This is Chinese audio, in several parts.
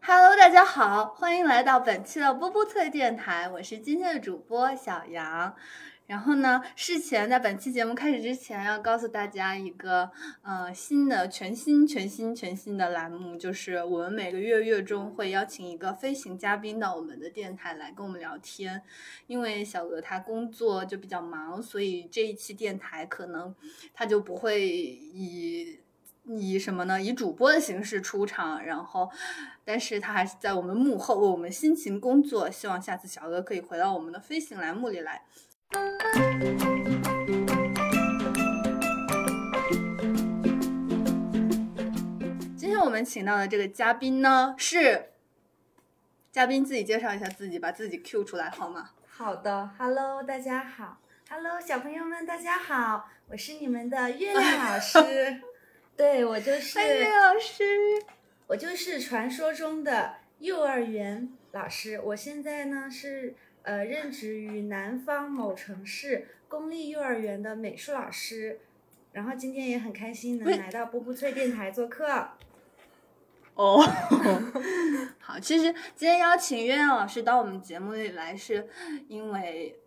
Hello，大家好，欢迎来到本期的波波脆电台，我是今天的主播小杨。然后呢，事前在本期节目开始之前，要告诉大家一个呃新的、全新、全新、全新的栏目，就是我们每个月月中会邀请一个飞行嘉宾到我们的电台来跟我们聊天。因为小鹅他工作就比较忙，所以这一期电台可能他就不会以以什么呢？以主播的形式出场。然后，但是他还是在我们幕后为我们辛勤工作。希望下次小鹅可以回到我们的飞行栏目里来。今天我们请到的这个嘉宾呢，是嘉宾自己介绍一下自己，把自己 Q 出来好吗？好的，Hello，大家好，Hello，小朋友们，大家好，我是你们的月亮 老师，对我就是月亮老师，我就是传说中的幼儿园老师，我现在呢是。呃，任职于南方某城市公立幼儿园的美术老师，然后今天也很开心能来到波波脆电台做客。哦，好，其实今天邀请月亮老师到我们节目里来，是因为。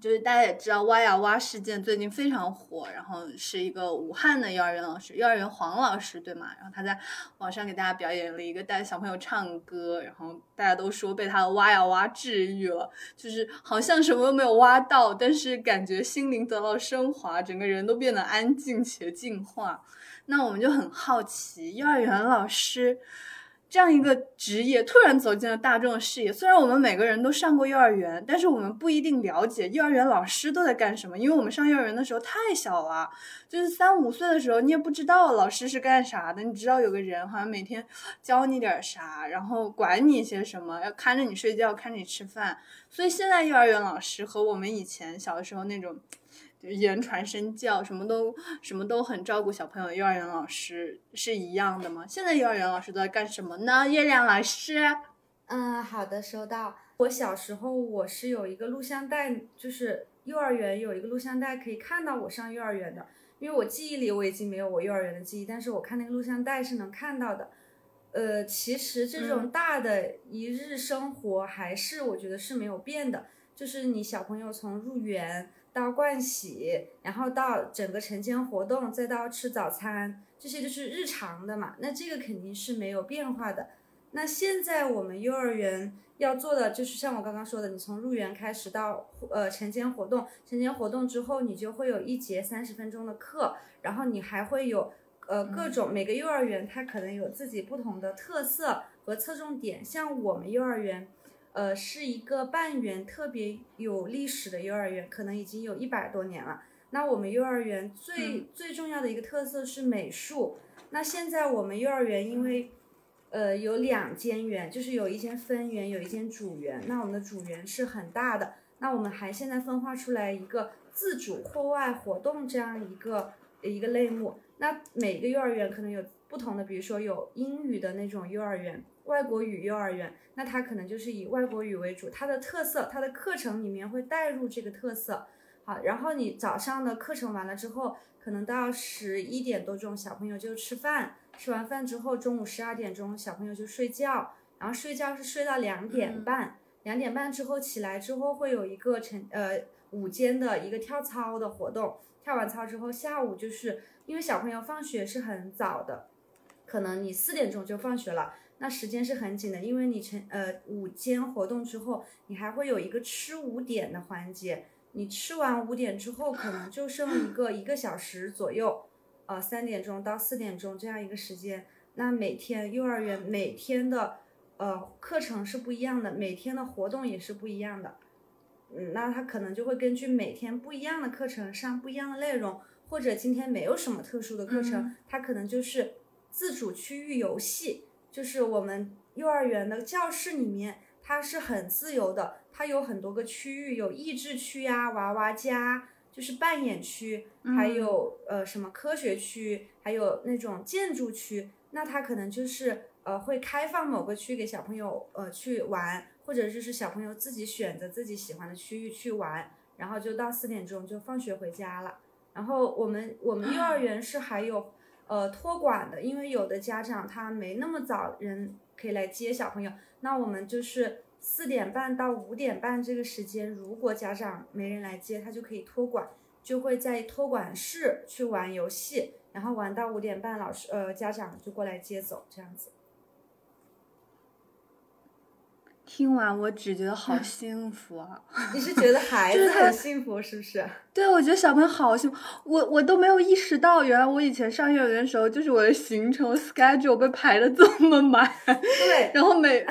就是大家也知道，挖呀挖事件最近非常火，然后是一个武汉的幼儿园老师，幼儿园黄老师，对吗？然后他在网上给大家表演了一个带小朋友唱歌，然后大家都说被他的挖呀挖治愈了，就是好像什么都没有挖到，但是感觉心灵得到升华，整个人都变得安静且净化。那我们就很好奇，幼儿园老师。这样一个职业突然走进了大众的视野。虽然我们每个人都上过幼儿园，但是我们不一定了解幼儿园老师都在干什么，因为我们上幼儿园的时候太小了，就是三五岁的时候，你也不知道老师是干啥的。你知道有个人好像每天教你点啥，然后管你些什么，要看着你睡觉，看着你吃饭。所以现在幼儿园老师和我们以前小的时候那种。言传身教，什么都什么都很照顾小朋友。幼儿园老师是一样的吗？现在幼儿园老师都在干什么呢？月亮老师，嗯，好的，收到。我小时候我是有一个录像带，就是幼儿园有一个录像带可以看到我上幼儿园的。因为我记忆里我已经没有我幼儿园的记忆，但是我看那个录像带是能看到的。呃，其实这种大的一日生活还是我觉得是没有变的，就是你小朋友从入园。到盥洗，然后到整个晨间活动，再到吃早餐，这些就是日常的嘛。那这个肯定是没有变化的。那现在我们幼儿园要做的就是像我刚刚说的，你从入园开始到呃晨间活动，晨间活动之后你就会有一节三十分钟的课，然后你还会有呃各种每个幼儿园它可能有自己不同的特色和侧重点，像我们幼儿园。呃，是一个半圆特别有历史的幼儿园，可能已经有一百多年了。那我们幼儿园最最重要的一个特色是美术。那现在我们幼儿园因为，呃，有两间园，就是有一间分园，有一间主园。那我们的主园是很大的。那我们还现在分化出来一个自主户外活动这样一个一个类目。那每个幼儿园可能有不同的，比如说有英语的那种幼儿园。外国语幼儿园，那它可能就是以外国语为主，它的特色，它的课程里面会带入这个特色。好，然后你早上的课程完了之后，可能到十一点多钟，小朋友就吃饭，吃完饭之后，中午十二点钟小朋友就睡觉，然后睡觉是睡到两点半，两点半之后起来之后会有一个晨呃午间的一个跳操的活动，跳完操之后，下午就是因为小朋友放学是很早的，可能你四点钟就放学了。那时间是很紧的，因为你成呃午间活动之后，你还会有一个吃五点的环节。你吃完五点之后，可能就剩一个一个小时左右，呃三点钟到四点钟这样一个时间。那每天幼儿园每天的呃课程是不一样的，每天的活动也是不一样的。嗯，那他可能就会根据每天不一样的课程上不一样的内容，或者今天没有什么特殊的课程，他可能就是自主区域游戏。就是我们幼儿园的教室里面，它是很自由的，它有很多个区域，有益智区呀、娃娃家，就是扮演区，还有呃什么科学区，还有那种建筑区。那它可能就是呃会开放某个区给小朋友呃去玩，或者就是小朋友自己选择自己喜欢的区域去玩。然后就到四点钟就放学回家了。然后我们我们幼儿园是还有呃托管的，因为有的家长他没那么早人可以来接小朋友，那我们就是四点半到五点半这个时间，如果家长没人来接，他就可以托管，就会在托管室去玩游戏，然后玩到五点半，老师呃家长就过来接走，这样子。听完我只觉得好 幸福啊！你是觉得孩 子很幸福是不是？对，我觉得小朋友好幸福。我我都没有意识到，原来我以前上幼儿园的时候，就是我的行程 schedule 被排的这么满。对，然后每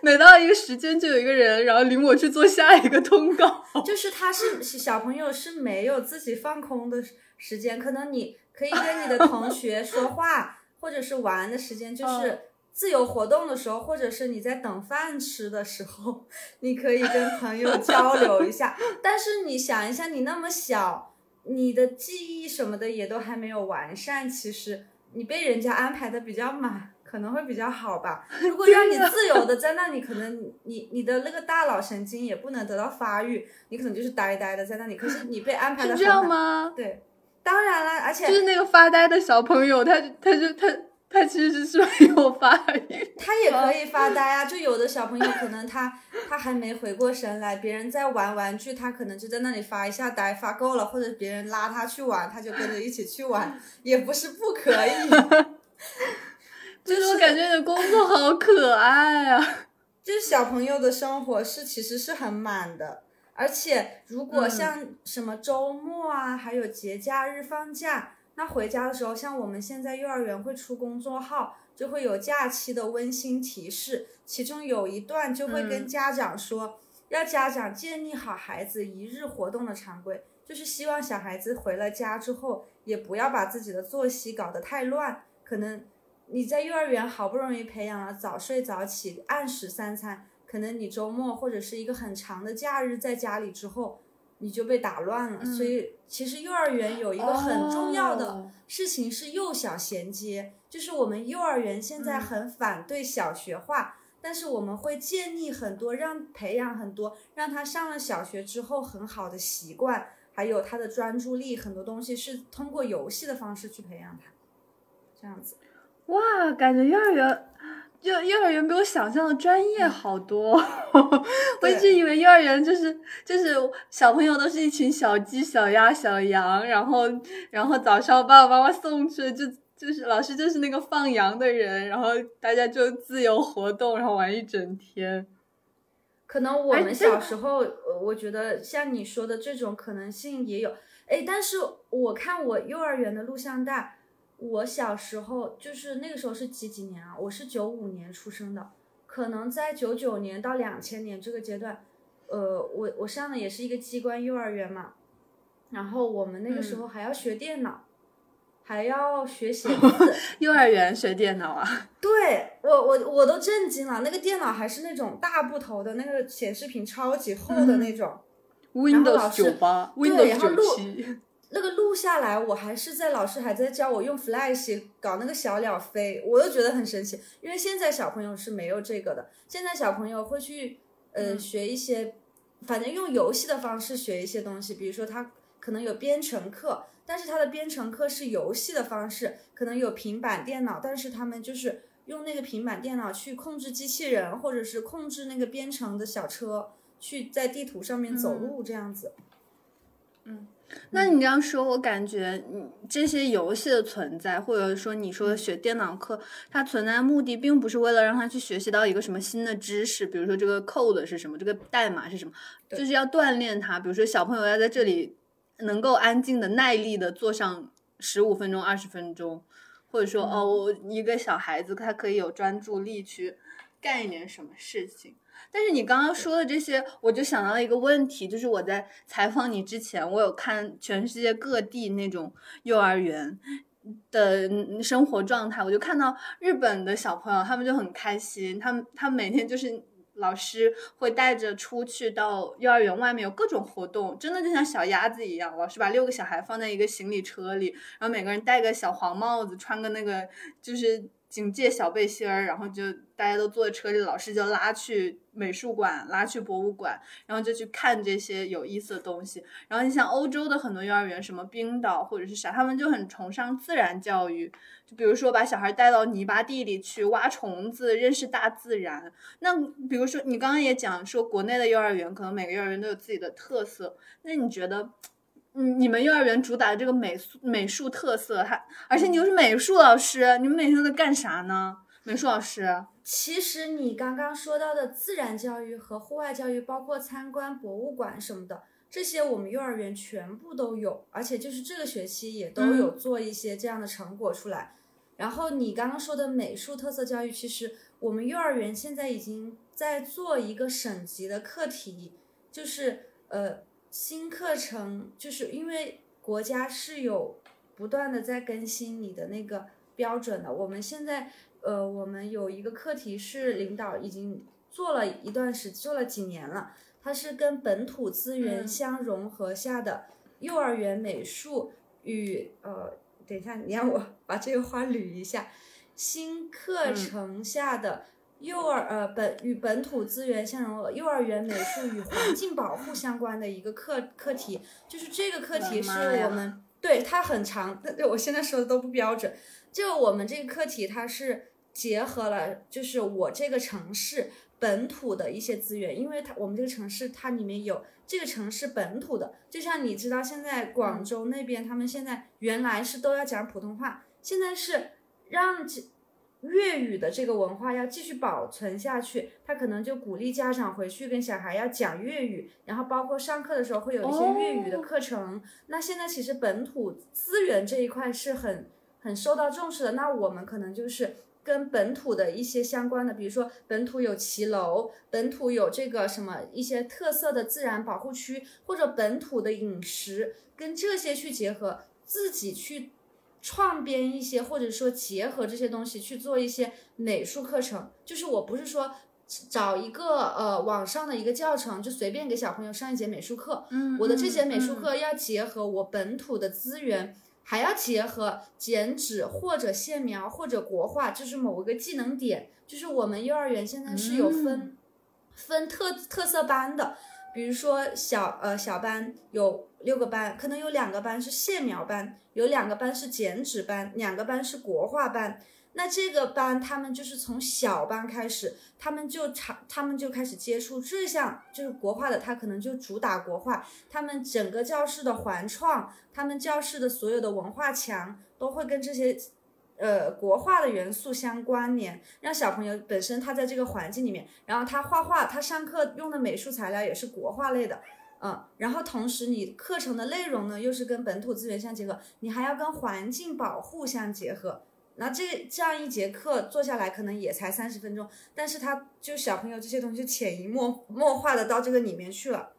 每到一个时间就有一个人，然后领我去做下一个通告。就是他是小朋友是没有自己放空的时间，可能你可以跟你的同学说话，或者是玩的时间，就是。自由活动的时候，或者是你在等饭吃的时候，你可以跟朋友交流一下。但是你想一下，你那么小，你的记忆什么的也都还没有完善，其实你被人家安排的比较满，可能会比较好吧。如果让你自由的在那里，可能你你的那个大脑神经也不能得到发育，你可能就是呆呆的在那里。可是你被安排的这样吗？对，当然了，而且就是那个发呆的小朋友，他他就他。他其实是没有发育，他也可以发呆啊。就有的小朋友可能他他还没回过神来，别人在玩玩具，他可能就在那里发一下呆，发够了，或者别人拉他去玩，他就跟着一起去玩，也不是不可以。就是我感觉你的工作好可爱啊！就是小朋友的生活是其实是很满的，而且如果像什么周末啊，还有节假日放假。那回家的时候，像我们现在幼儿园会出公众号，就会有假期的温馨提示，其中有一段就会跟家长说，要家长建立好孩子一日活动的常规，就是希望小孩子回了家之后，也不要把自己的作息搞得太乱。可能你在幼儿园好不容易培养了早睡早起、按时三餐，可能你周末或者是一个很长的假日在家里之后。你就被打乱了，所以其实幼儿园有一个很重要的事情是幼小衔接，就是我们幼儿园现在很反对小学化，但是我们会建立很多让培养很多让他上了小学之后很好的习惯，还有他的专注力，很多东西是通过游戏的方式去培养他，这样子。哇，感觉幼儿园。幼幼儿园比我想象的专业好多，我一直以为幼儿园就是就是小朋友都是一群小鸡、小鸭、小羊，然后然后早上爸爸妈妈送去，就就是老师就是那个放羊的人，然后大家就自由活动，然后玩一整天。可能我们小时候，我觉得像你说的这种可能性也有，哎，但是我看我幼儿园的录像带。我小时候就是那个时候是几几年啊？我是九五年出生的，可能在九九年到两千年这个阶段，呃，我我上的也是一个机关幼儿园嘛，然后我们那个时候还要学电脑，还要学写 字。幼儿园学电脑啊？对我我我都震惊了，那个电脑还是那种大部头的那个显示屏超级厚的那种，Windows 九八，Windows 九七。那个录下来，我还是在老师还在教我用 Flash 搞那个小鸟飞，我都觉得很神奇。因为现在小朋友是没有这个的，现在小朋友会去呃学一些，反正用游戏的方式学一些东西。比如说他可能有编程课，但是他的编程课是游戏的方式，可能有平板电脑，但是他们就是用那个平板电脑去控制机器人，或者是控制那个编程的小车，去在地图上面走路这样子。嗯。那你这样说，我感觉，嗯，这些游戏的存在，或者说你说学电脑课，它存在的目的，并不是为了让他去学习到一个什么新的知识，比如说这个 code 是什么，这个代码是什么，就是要锻炼他。比如说小朋友要在这里能够安静的、耐力的坐上十五分钟、二十分钟，或者说哦，我一个小孩子他可以有专注力去干一点什么事情。但是你刚刚说的这些，我就想到了一个问题，就是我在采访你之前，我有看全世界各地那种幼儿园的生活状态，我就看到日本的小朋友，他们就很开心，他们他们每天就是老师会带着出去到幼儿园外面有各种活动，真的就像小鸭子一样，老师把六个小孩放在一个行李车里，然后每个人戴个小黄帽子，穿个那个就是。警戒小背心儿，然后就大家都坐在车里，老师就拉去美术馆，拉去博物馆，然后就去看这些有意思的东西。然后你像欧洲的很多幼儿园，什么冰岛或者是啥，他们就很崇尚自然教育，就比如说把小孩带到泥巴地里去挖虫子，认识大自然。那比如说你刚刚也讲说，国内的幼儿园可能每个幼儿园都有自己的特色，那你觉得？嗯，你们幼儿园主打的这个美术美术特色，还而且你又是美术老师，你们每天都在干啥呢？美术老师，其实你刚刚说到的自然教育和户外教育，包括参观博物馆什么的，这些我们幼儿园全部都有，而且就是这个学期也都有做一些这样的成果出来。然后你刚刚说的美术特色教育，其实我们幼儿园现在已经在做一个省级的课题，就是呃。新课程就是因为国家是有不断的在更新你的那个标准的。我们现在呃，我们有一个课题是领导已经做了一段时做了几年了，它是跟本土资源相融合下的幼儿园美术与呃，等一下你让我 把这个话捋一下，新课程下的。幼儿呃本与本土资源相融合，幼儿园美术与环境保护相关的一个课课题，就是这个课题是我们对它很长，对我现在说的都不标准。就我们这个课题，它是结合了就是我这个城市本土的一些资源，因为它我们这个城市它里面有这个城市本土的，就像你知道现在广州那边他们现在原来是都要讲普通话，现在是让。粤语的这个文化要继续保存下去，他可能就鼓励家长回去跟小孩要讲粤语，然后包括上课的时候会有一些粤语的课程。那现在其实本土资源这一块是很很受到重视的。那我们可能就是跟本土的一些相关的，比如说本土有骑楼，本土有这个什么一些特色的自然保护区，或者本土的饮食，跟这些去结合，自己去。创编一些，或者说结合这些东西去做一些美术课程，就是我不是说找一个呃网上的一个教程就随便给小朋友上一节美术课，嗯，我的这节美术课要结合我本土的资源，还要结合剪纸或者线描或者国画，就是某一个技能点，就是我们幼儿园现在是有分分特特色班的。比如说小呃小班有六个班，可能有两个班是线描班，有两个班是剪纸班，两个班是国画班。那这个班他们就是从小班开始，他们就尝，他们就开始接触这项就是国画的，他可能就主打国画。他们整个教室的环创，他们教室的所有的文化墙都会跟这些。呃，国画的元素相关联，让小朋友本身他在这个环境里面，然后他画画，他上课用的美术材料也是国画类的，嗯，然后同时你课程的内容呢又是跟本土资源相结合，你还要跟环境保护相结合，那这这样一节课做下来可能也才三十分钟，但是他就小朋友这些东西潜移默默化的到这个里面去了。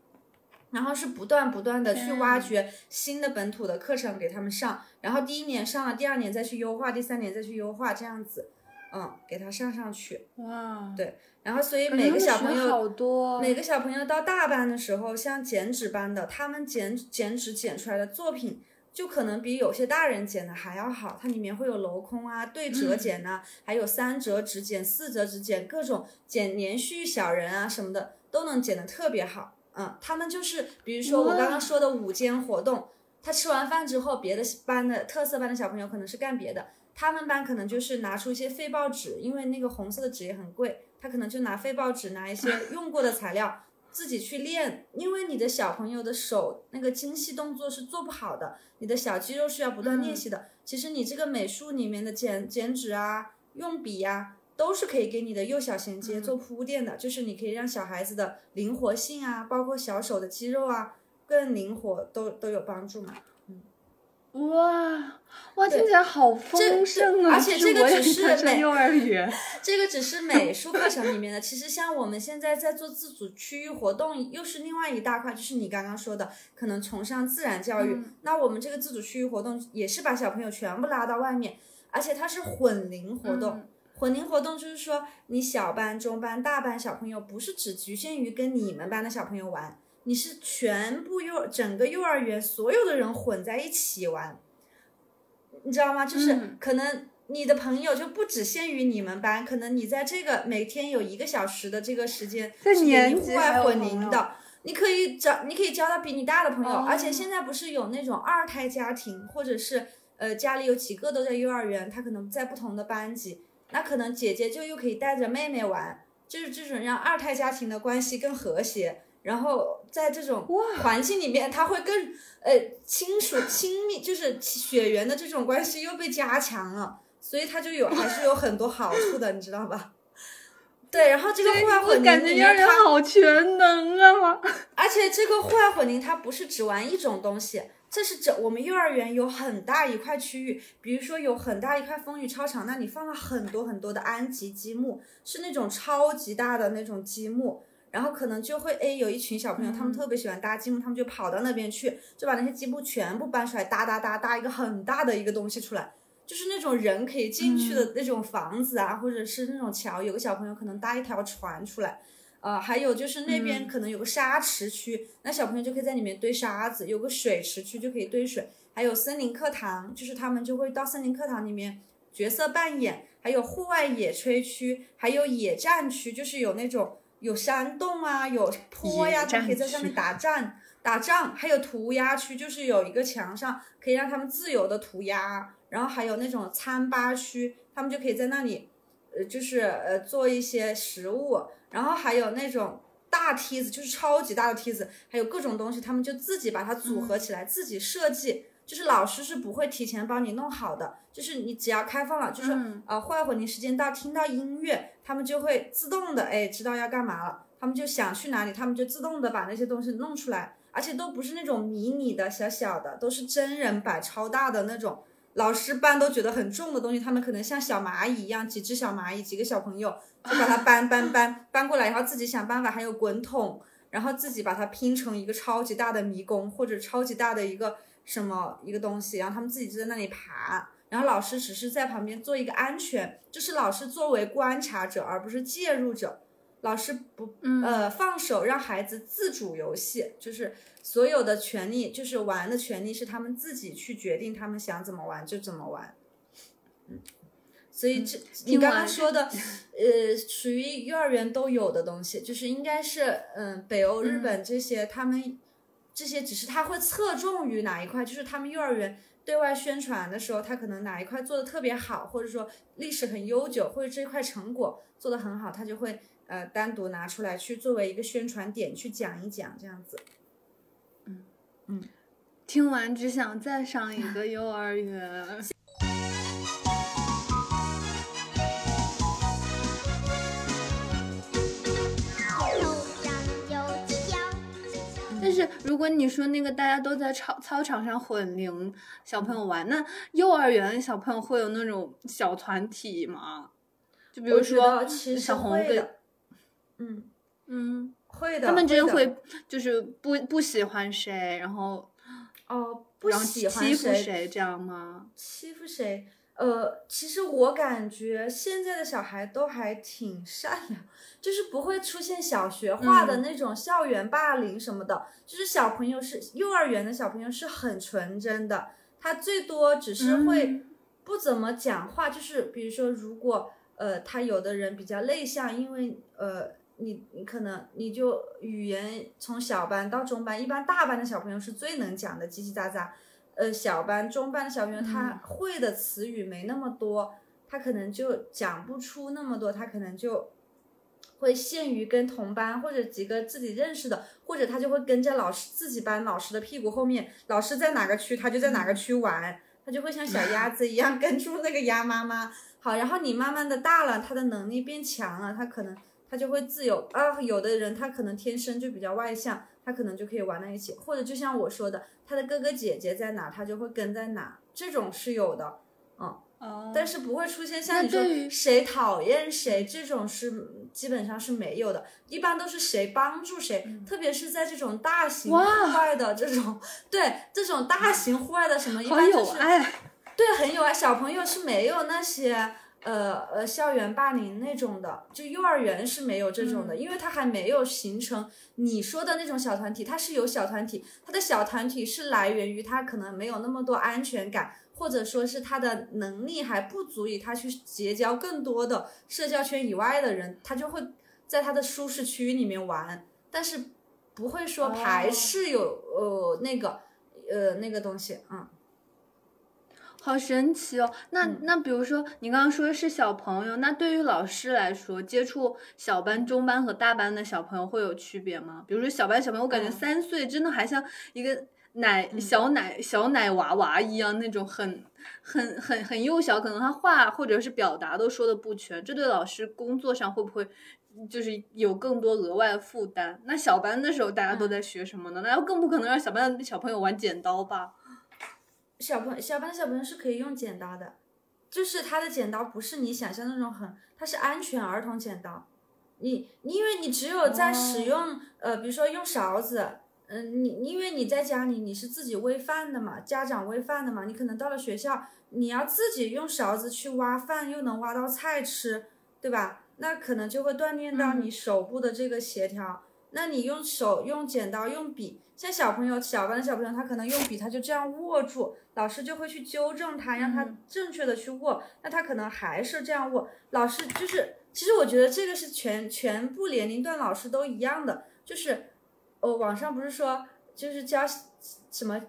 然后是不断不断的去挖掘新的本土的课程给他们上，然后第一年上了，第二年再去优化，第三年再去优化，这样子，嗯，给他上上去。哇，对，然后所以每个小朋友好多，每个小朋友到大班的时候，像剪纸班的，他们剪剪纸剪出来的作品，就可能比有些大人剪的还要好，它里面会有镂空啊、对折剪呐，还有三折纸剪、四折纸剪，各种剪连续小人啊什么的，都能剪得特别好。嗯，他们就是，比如说我刚刚说的午间活动，他吃完饭之后，别的班的特色班的小朋友可能是干别的，他们班可能就是拿出一些废报纸，因为那个红色的纸也很贵，他可能就拿废报纸，拿一些 用过的材料自己去练，因为你的小朋友的手那个精细动作是做不好的，你的小肌肉是要不断练习的。其实你这个美术里面的剪剪纸啊，用笔呀。都是可以给你的幼小衔接做铺垫的，就是你可以让小孩子的灵活性啊，包括小手的肌肉啊更灵活，都都有帮助嘛。嗯，哇哇，听起来好丰盛啊！而且这个只是美幼儿园，这个只是美术课程里面的。其实像我们现在在做自主区域活动，又是另外一大块，就是你刚刚说的，可能崇尚自然教育。那我们这个自主区域活动也是把小朋友全部拉到外面，而且它是混龄活动。混龄活动就是说，你小班、中班、大班小朋友不是只局限于跟你们班的小朋友玩，你是全部幼整个幼儿园所有的人混在一起玩，你知道吗？就是可能你的朋友就不只限于你们班，可能你在这个每天有一个小时的这个时间在是你户外混龄的，你可以找，你可以交到比你大的朋友，哦而且现在不是有那种二胎家庭，或者是呃家里有几个都在幼儿园，他可能在不同的班级，那可能姐姐就又可以带着妹妹玩，就是这种让二胎家庭的关系更和谐。然后在这种环境里面，他会更呃亲属亲密，就是血缘的这种关系又被加强了，所以他就有还是有很多好处的，你知道吧？对，然后这个户外我混感觉幼儿龄里面，它园好全能啊！而且这个户外混龄它不是只玩一种东西，这是整我们幼儿园有很大一块区域，比如说有很大一块风雨操场，那里放了很多很多的安吉积木，是那种超级大的那种积木。然后可能就会哎，有一群小朋友，他们特别喜欢搭积木，他们就跑到那边去，就把那些积木全部搬出来，搭搭搭搭一个很大的一个东西出来，就是那种人可以进去的那种房子啊，或者是那种桥，有个小朋友可能搭一条船出来。呃，还有就是那边可能有个沙池区，那小朋友就可以在里面堆沙子；有个水池区就可以堆水，还有森林课堂，就是他们就会到森林课堂里面角色扮演，还有户外野炊区，还有野战区，就是有那种有山洞啊，有坡呀，野他们可以在上面打仗。打仗，还有涂鸦区，就是有一个墙上可以让他们自由的涂鸦，然后还有那种餐吧区，他们就可以在那里，呃，就是呃做一些食物，然后还有那种大梯子，就是超级大的梯子，还有各种东西，他们就自己把它组合起来，自己设计。就是老师是不会提前帮你弄好的，就是你只要开放了，就是、嗯呃户外混龄时间到，听到音乐，他们就会自动的哎知道要干嘛了，他们就想去哪里，他们就自动的把那些东西弄出来，而且都不是那种迷你的小小的，都是真人摆超大的那种。老师搬都觉得很重的东西，他们可能像小蚂蚁一样，几只小蚂蚁，几个小朋友就把它搬搬搬搬过来，然后自己想办法，还有滚筒，然后自己把它拼成一个超级大的迷宫或者超级大的一个什么一个东西，然后他们自己就在那里爬，然后老师只是在旁边做一个安全，就是老师作为观察者而不是介入者，老师不呃放手让孩子自主游戏，就是所有的权利，就是玩的权利是他们自己去决定，他们想怎么玩就怎么玩。嗯，所以这、你刚刚说的，呃，属于幼儿园都有的东西，就是应该是嗯、北欧、日本这些，他们这些只是他会侧重于哪一块，就是他们幼儿园。对外宣传的时候，他可能哪一块做的特别好，或者说历史很悠久，或者这块成果做的很好，他就会呃单独拿出来去作为一个宣传点去讲一讲，这样子。嗯嗯听完只想再上一个幼儿园。但是如果你说那个大家都在操操场上混龄小朋友玩，那幼儿园小朋友会有那种小团体吗？就比如说小红跟嗯，嗯，会的。他们之间会就是不不喜欢谁，然后哦，不然后喜欢欺负谁谁这样吗？欺负谁？呃，其实我感觉现在的小孩都还挺善良，就是不会出现小学化的嗯那种校园霸凌什么的。就是小朋友是幼儿园的小朋友是很纯真的，他最多只是会嗯不怎么讲话，就是比如说如果呃他有的人比较内向，因为呃你你可能你就语言从小班到中班，一般大班的小朋友是最能讲的，叽叽喳喳。呃，小班、中班的小朋友，他会的词语没那么多，他可能就讲不出那么多，他可能就会限于跟同班或者几个自己认识的，或者他就会跟着老师自己班老师的屁股后面，老师在哪个区，他就在哪个区玩，他就会像小 鸭子一样跟住那个鸭妈妈。好，然后你慢慢的大了，他的能力变强了，他可能他就会自由啊。有的人他可能天生就比较外向，他可能就可以玩在一起，或者就像我说的，他的哥哥姐姐在哪，他就会跟在哪，这种是有的。哦，但是不会出现像你说谁讨厌谁这种是基本上是没有的，一般都是谁帮助谁，特别是在这种大型户外的这种，对这种大型户外的什么，一般就是。对很有爱，小朋友是没有那些呃呃校园霸凌那种的，就幼儿园是没有这种嗯的，因为它还没有形成你说的那种小团体，它是有小团体，它的小团体是来源于他可能没有那么多安全感，或者说是他的能力还不足以他去结交更多的社交圈以外的人，他就会在他的舒适区里面玩，但是不会说排哦斥有、呃那个呃那个东西，嗯。好神奇哦！那、嗯那比如说你刚刚说的是小朋友，那对于老师来说，接触小班、中班和大班的小朋友会有区别吗？比如说小班小朋友，我感觉嗯三岁真的还像一个奶、嗯小奶小奶娃娃一样，那种很很很很幼小，可能他话或者是表达都说的不全，这对老师工作上会不会？就是有更多额外的负担。那小班的时候，大家都嗯在学什么呢？那更不可能让小班的小朋友玩剪刀吧？小朋小班的小朋友是可以用剪刀的，就是他的剪刀不是你想象那种很，它是安全儿童剪刀。你你因为你只有在使用、呃，比如说用勺子，嗯、你因为你在家里你是自己喂饭的嘛，家长喂饭的嘛，你可能到了学校你要自己用勺子去挖饭，又能挖到菜吃，对吧？那可能就会锻炼到嗯你手部的这个协调。那你用手、用剪刀、用笔，像小朋友小班的小朋友，他可能用笔，他就这样握住，老师就会去纠正他，让他嗯正确的去握。那他可能还是这样握，老师就是，其实我觉得这个是全全部年龄段老师都一样的，就是，呃，网上不是说就是教什么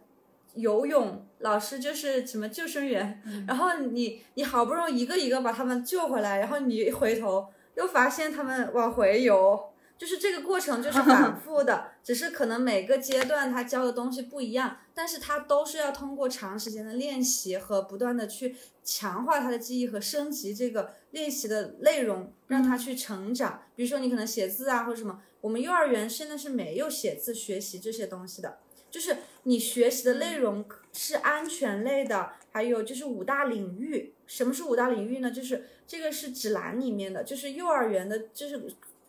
游泳，老师就是什么救生员，然后你你好不容易一个一个把他们救回来，然后你一回头又发现他们往回游。就是这个过程就是 反复的，只是可能每个阶段他教的东西不一样，但是他都是要通过长时间的练习和不断的去强化他的记忆和升级这个练习的内容，让他去成长。比如说你可能写字啊或者什么，我们幼儿园现在是没有写字学习这些东西的，就是你学习的内容是安全类的，还有就是五大领域。什么是五大领域呢？就是这个是指南里面的，就是幼儿园的，就是。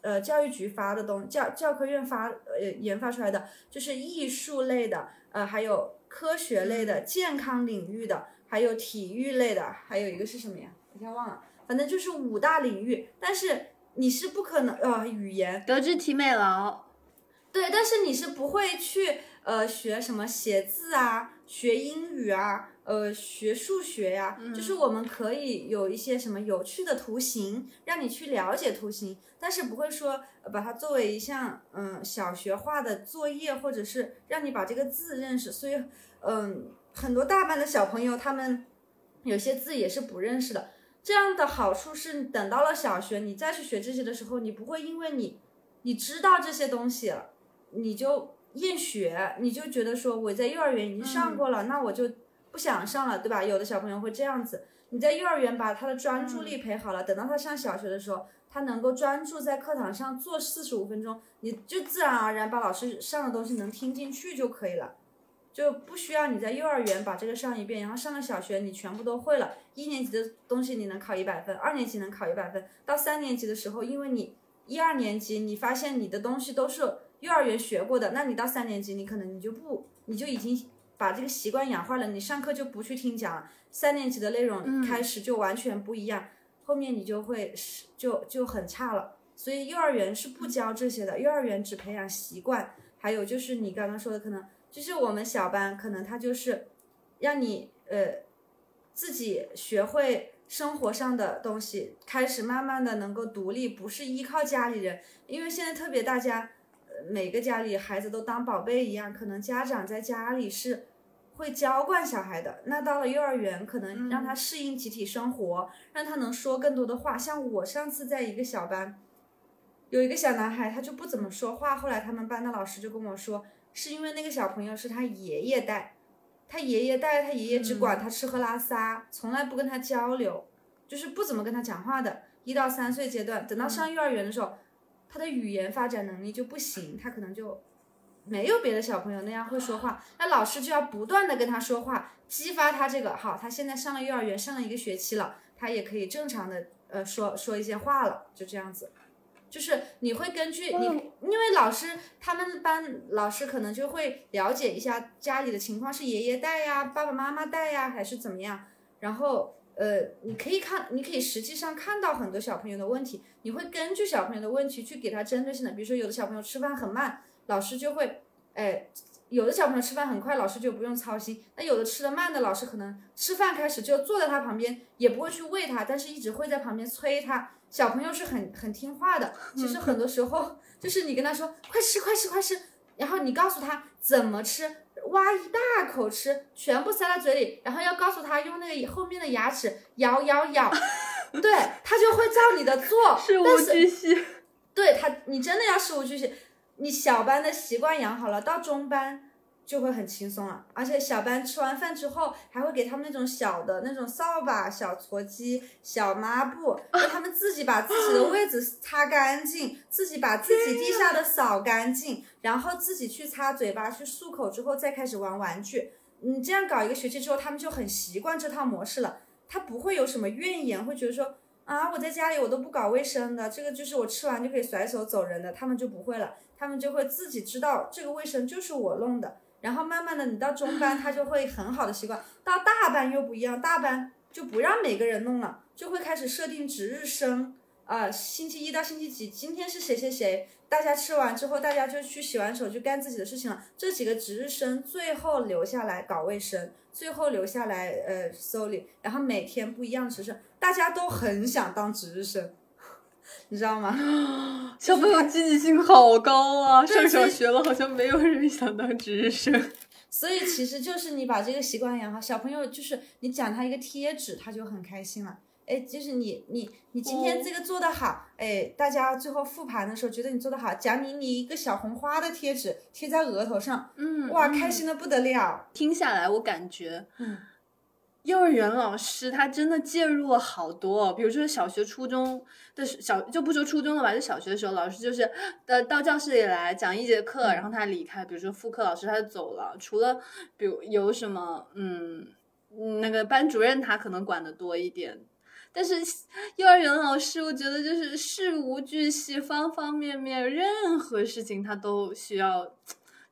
呃，教育局发的东教教科院发呃研发出来的，就是艺术类的，呃，还有科学类的、健康领域的，还有体育类的，还有一个是什么呀？我现在忘了，反正就是五大领域。但是你是不可能呃语言德智体美劳，对，但是你是不会去呃学什么写字啊，学英语啊，呃学数学呀、就是我们可以有一些什么有趣的图形，让你去了解图形，但是不会说呃把它作为一项嗯小学化的作业，或者是让你把这个字认识。所以嗯，很多大班的小朋友他们有些字也是不认识的。这样的好处是，等到了小学，你再去学这些的时候，你不会因为你你知道这些东西了，你就厌学，你就觉得说我在幼儿园已经上过了，那我就不想上了，对吧？有的小朋友会这样子。你在幼儿园把他的专注力培好了，等到他上小学的时候，他能够专注在课堂上坐四十五分钟，你就自然而然把老师上的东西能听进去就可以了。就不需要你在幼儿园把这个上一遍，然后上了小学你全部都会了。一年级的东西你能考一百分，二年级能考一百分，到三年级的时候，因为你一二年级你发现你的东西都是幼儿园学过的，那你到三年级你可能你就不，你就已经把这个习惯养坏了，你上课就不去听讲了，三年级的内容开始就完全不一样，后面你就会是就就很差了。所以幼儿园是不教这些的，幼儿园只培养习惯，还有就是你刚刚说的可能。就是我们小班可能他就是让你呃自己学会生活上的东西，开始慢慢的能够独立，不是依靠家里人。因为现在特别大家呃每个家里孩子都当宝贝一样，可能家长在家里是会娇惯小孩的。那到了幼儿园，可能让他适应集体生活，让他能说更多的话。像我上次在一个小班，有一个小男孩，他就不怎么说话，后来他们班的老师就跟我说。是因为那个小朋友是他爷爷带，他爷爷带，他爷爷只管他吃喝拉撒，从来不跟他交流，就是不怎么跟他讲话的。一到三岁阶段，等到上幼儿园的时候，他的语言发展能力就不行，他可能就没有别的小朋友那样会说话。那老师就要不断的跟他说话，激发他这个。好，他现在上了幼儿园，上了一个学期了，他也可以正常的呃说说一些话了，就这样子。就是你会根据你，因为老师他们班老师可能就会了解一下家里的情况，是爷爷带呀、爸爸妈妈带呀，还是怎么样？然后呃，你可以看，你可以实际上看到很多小朋友的问题，你会根据小朋友的问题去给他针对性的，比如说有的小朋友吃饭很慢，老师就会，哎，有的小朋友吃饭很快，老师就不用操心。那有的吃的慢的，老师可能吃饭开始就坐在他旁边，也不会去喂他，但是一直会在旁边催他。小朋友是很很听话的，其实很多时候就是你跟他说快吃快吃快吃，然后你告诉他怎么吃，挖一大口吃，全部塞到嘴里，然后要告诉他用那个后面的牙齿咬咬咬，对他就会照你的做，事无巨细。对他，你真的要事无巨细。你小班的习惯养好了，到中班就会很轻松了。而且小班吃完饭之后，还会给他们那种小的那种扫把、小搓机、小抹布，让他们自己把自己的位置擦干净，自己把自己地下的扫干净，然后自己去擦嘴巴、去漱口之后，再开始玩玩具。你这样搞一个学期之后，他们就很习惯这套模式了，他不会有什么怨言，会觉得说。啊，我在家里我都不搞卫生的，这个就是我吃完就可以甩手走人的，他们就不会了，他们就会自己知道这个卫生就是我弄的，然后慢慢的你到中班他就会很好的习惯，到大班又不一样，大班就不让每个人弄了，就会开始设定值日生，啊、星期一到星期几，今天是谁谁谁，大家吃完之后大家就去洗完手去干自己的事情了，这几个值日生最后留下来搞卫生，最后留下来呃收礼，然后每天不一样的值日生。大家都很想当值日生，你知道吗？小朋友积极性好高啊！上小学了，好像没有人想当值日生。所以其实就是你把这个习惯养好，小朋友就是你讲他一个贴纸，他就很开心了。哎，就是你你你今天这个做的好，哎，大家最后复盘的时候觉得你做的好，奖励你一个小红花的贴纸贴在额头上，嗯，哇，嗯开心的不得了。听下来，我感觉，嗯，幼儿园老师他真的介入了好多、比如说小学、初中的小就不说初中了吧，就小学的时候，老师就是呃到教室里来讲一节课，然后他离开，比如说副课老师他就走了，除了比如有什么嗯那个班主任他可能管的多一点。但是幼儿园老师，我觉得就是事无巨细，方方面面，任何事情他都需要，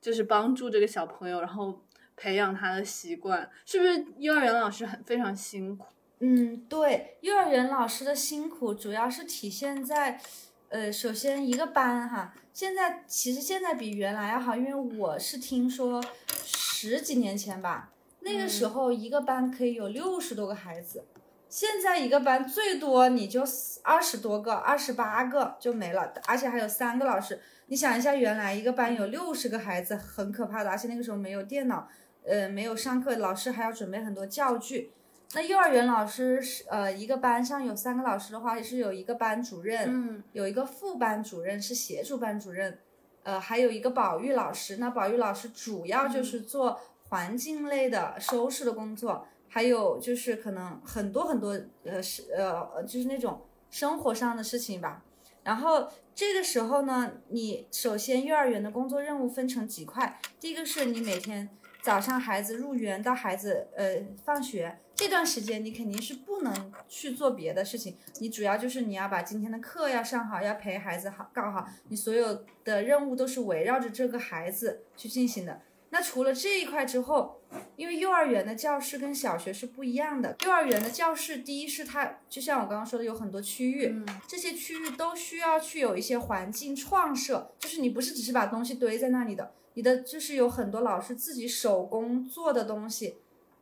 就是帮助这个小朋友，然后培养他的习惯，是不是？幼儿园老师很非常辛苦。嗯，对，幼儿园老师的辛苦主要是体现在，呃，首先一个班哈，现在其实现在比原来要好，因为我是听说十几年前吧，那个时嗯候一个班可以有六十多个孩子，现在一个班最多你就二十多个、二十八个就没了，而且还有三个老师。你想一下，原来一个班有六十个孩子，很可怕的，而且那个时候没有电脑，呃，没有上课，老师还要准备很多教具。那幼儿园老师是呃一个班上有三个老师的话，也是有一个班主任，嗯有一个副班主任是协助班主任，呃，还有一个保育老师。那保育老师主要就是做环境类的收拾的工作，还有就是可能很多很多呃是呃呃就是那种生活上的事情吧。然后这个时候呢，你首先幼儿园的工作任务分成几块，第一个是你每天早上孩子入园到孩子呃放学这段时间，你肯定是不能去做别的事情，你主要就是你要把今天的课要上好，要陪孩子好搞好，你所有的任务都是围绕着这个孩子去进行的。那除了这一块之后，因为幼儿园的教室跟小学是不一样的，幼儿园的教室第一是它就像我刚刚说的有很多区域，嗯。这些区域都需要去有一些环境创设，就是你不是只是把东西堆在那里的，你的就是有很多老师自己手工做的东西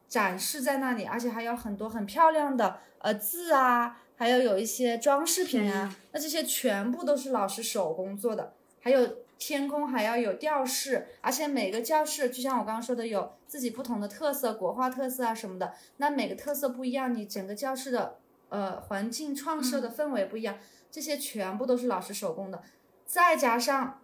展示在那里，而且还有很多很漂亮的呃字啊，还有有一些装饰品啊，那这些全部都是老师手工做的，还有天空还要有吊饰，而且每个教室就像我刚刚说的，有自己不同的特色，国画特色啊什么的，那每个特色不一样，你整个教室的呃环境创设的氛围不一样，这些全部都是老师手工的，再加上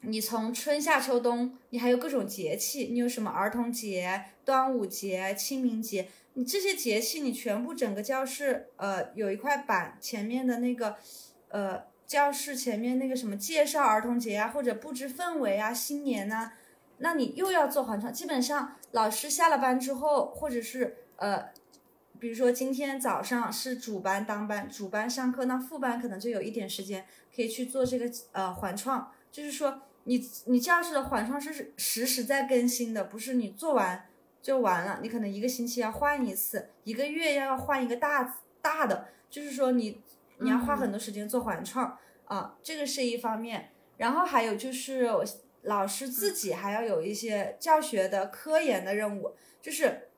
你从春夏秋冬，你还有各种节气，你有什么儿童节、端午节、清明节，你这些节气你全部整个教室呃有一块板，前面的那个呃教室前面那个什么介绍儿童节啊，或者布置氛围啊，新年呐、那你又要做环创，基本上老师下了班之后，或者是呃。比如说今天早上是主班当班，主班上课，那副班可能就有一点时间可以去做这个呃环创，就是说你你教室的环创是实时在更新的，不是你做完就完了。你可能一个星期要换一次，一个月要换一个大大的，就是说你你要花很多时间做环创啊，这个是一方面。然后还有就是老师自己还要有一些教学的科研的任务，就是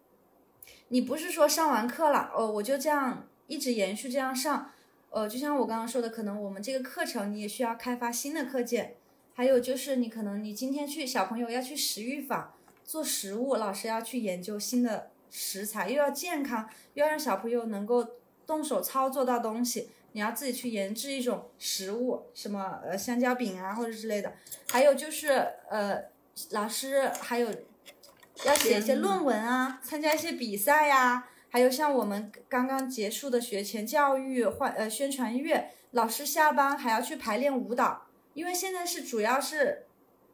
你不是说上完课了哦，我就这样一直延续这样上。呃，就像我刚刚说的，可能我们这个课程你也需要开发新的课件，还有就是你可能你今天去小朋友要去食育坊做食物，老师要去研究新的食材，又要健康，又要让小朋友能够动手操作到东西，你要自己去研制一种食物，什么呃香蕉饼啊或者之类的，还有就是呃老师还有要写一些论文啊，参加一些比赛呀。还有像我们刚刚结束的学前教育换呃宣传月，老师下班还要去排练舞蹈，因为现在是主要是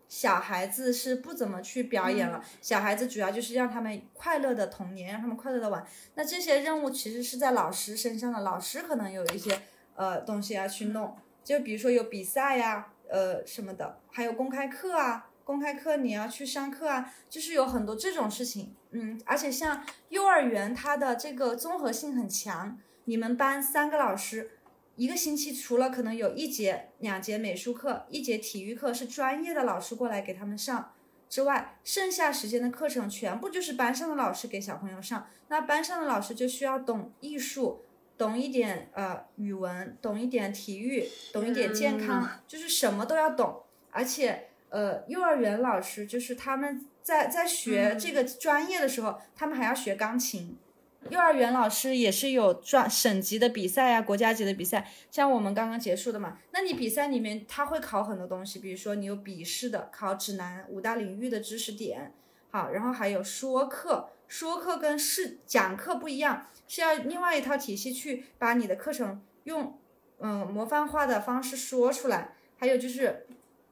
小孩子是不怎么去表演了，小孩子主要就是让他们快乐的童年，让他们快乐的玩。那这些任务其实是在老师身上的，老师可能有一些呃东西要去弄，就比如说有比赛呀，呃什么的，还有公开课啊。公开课你要去上课啊，就是有很多这种事情，嗯，而且像幼儿园，它的这个综合性很强。你们班三个老师，一个星期除了可能有一节、两节美术课，一节体育课是专业的老师过来给他们上之外，剩下时间的课程全部就是班上的老师给小朋友上。那班上的老师就需要懂艺术，懂一点呃语文，懂一点体育，懂一点健康，就是什么都要懂，而且。呃，幼儿园老师就是他们在在学这个专业的时候，他们还要学钢琴。幼儿园老师也是有专省级的比赛啊，国家级的比赛，像我们刚刚结束的嘛。那你比赛里面他会考很多东西，比如说你有笔试的，考指南五大领域的知识点，好，然后还有说课，说课跟是讲课不一样，是要另外一套体系去把你的课程用嗯模范化的方式说出来，还有就是。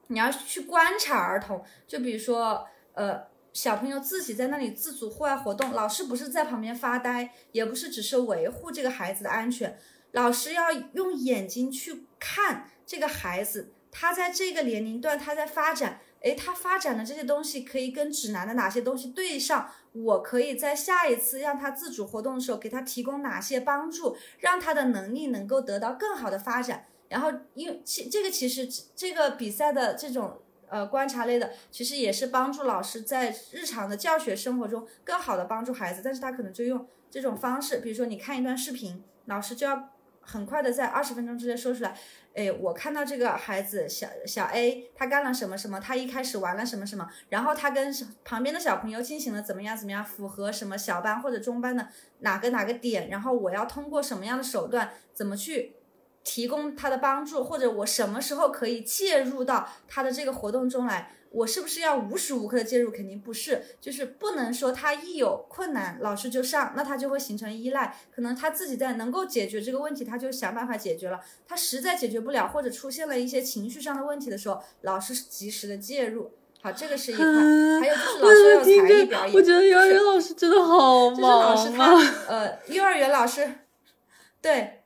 你要去观察儿童，就比如说，呃，小朋友自己在那里自主户外活动，老师不是在旁边发呆，也不是只是维护这个孩子的安全，老师要用眼睛去看这个孩子，他在这个年龄段他在发展，诶，他发展的这些东西可以跟指南的哪些东西对上，我可以在下一次让他自主活动的时候给他提供哪些帮助，让他的能力能够得到更好的发展。然后，因为其这个其实这个比赛的这种呃观察类的，其实也是帮助老师在日常的教学生活中更好的帮助孩子。但是他可能就用这种方式，比如说你看一段视频，老师就要很快的在二十分钟之内说出来。哎，我看到这个孩子小小 A，他干了什么什么，他一开始玩了什么什么，然后他跟旁边的小朋友进行了怎么样怎么样，符合什么小班或者中班的哪个哪个点，然后我要通过什么样的手段，怎么去。提供他的帮助，或者我什么时候可以介入到他的这个活动中来？我是不是要无时无刻的介入？肯定不是，就是不能说他一有困难，老师就上，那他就会形成依赖。可能他自己在能够解决这个问题，他就想办法解决了。他实在解决不了，或者出现了一些情绪上的问题的时候，老师及时的介入。好，这个是一块。还有就是老师要才艺表演。我觉得幼儿园老师真的好忙啊。呃，幼儿园老师，对。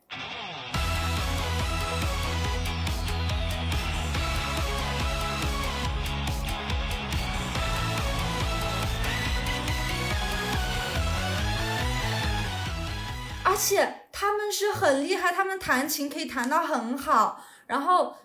而且他们是很厉害，他们弹琴可以弹到很好，然后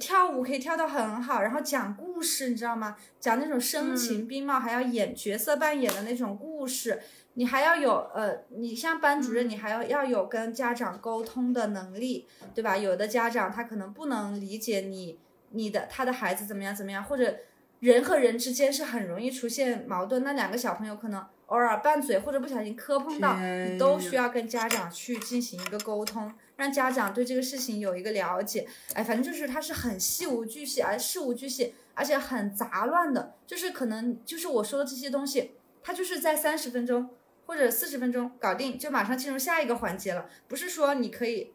跳舞可以跳到很好，然后讲故事，你知道吗？讲那种声情并茂，还要演角色扮演的那种故事。你还要有呃，你像班主任，你还要要有跟家长沟通的能力，对吧？有的家长他可能不能理解你你的他的孩子怎么样怎么样，或者人和人之间是很容易出现矛盾，那两个小朋友可能。偶尔拌嘴或者不小心磕碰到，你都需要跟家长去进行一个沟通，让家长对这个事情有一个了解。哎，反正就是它是很细无巨细，而事无巨细，而且很杂乱的。就是可能就是我说的这些东西，它就是在三十分钟或者四十分钟搞定，就马上进入下一个环节了。不是说你可以